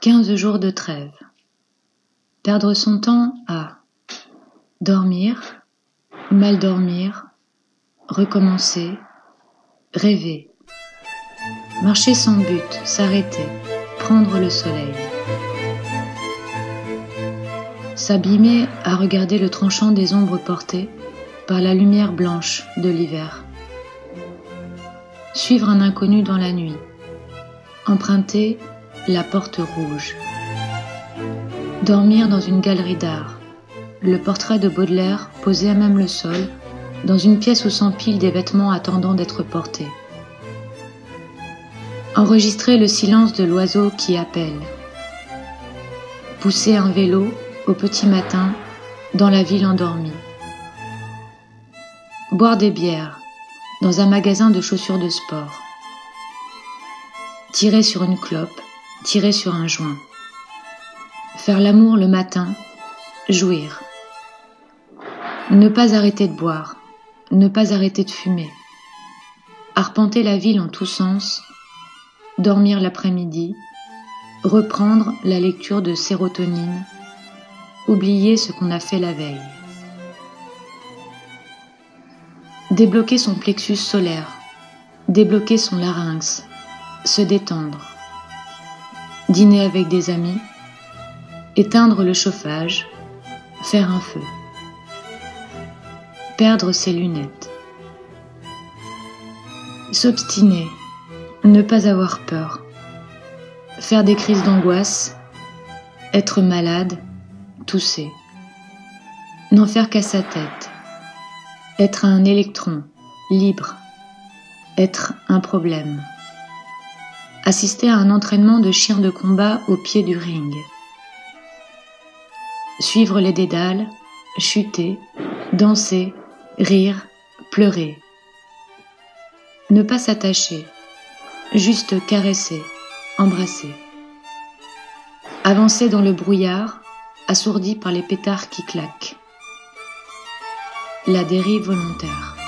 Quinze jours de trêve. Perdre son temps à dormir, mal dormir, recommencer, rêver, marcher sans but, s'arrêter, prendre le soleil, s'abîmer à regarder le tranchant des ombres portées par la lumière blanche de l'hiver, suivre un inconnu dans la nuit, emprunter la porte rouge. Dormir dans une galerie d'art. Le portrait de Baudelaire posé à même le sol, dans une pièce où s'empilent des vêtements attendant d'être portés. Enregistrer le silence de l'oiseau qui appelle. Pousser un vélo au petit matin dans la ville endormie. Boire des bières dans un magasin de chaussures de sport. Tirer sur une clope tirer sur un joint. Faire l'amour le matin, jouir. Ne pas arrêter de boire, ne pas arrêter de fumer. Arpenter la ville en tous sens, dormir l'après-midi, reprendre la lecture de sérotonine, oublier ce qu'on a fait la veille. Débloquer son plexus solaire, débloquer son larynx, se détendre dîner avec des amis, éteindre le chauffage, faire un feu, perdre ses lunettes, s'obstiner, ne pas avoir peur, faire des crises d'angoisse, être malade, tousser, n'en faire qu'à sa tête, être un électron, libre, être un problème assister à un entraînement de chien de combat au pied du ring. Suivre les dédales, chuter, danser, rire, pleurer. Ne pas s'attacher, juste caresser, embrasser. Avancer dans le brouillard, assourdi par les pétards qui claquent. La dérive volontaire.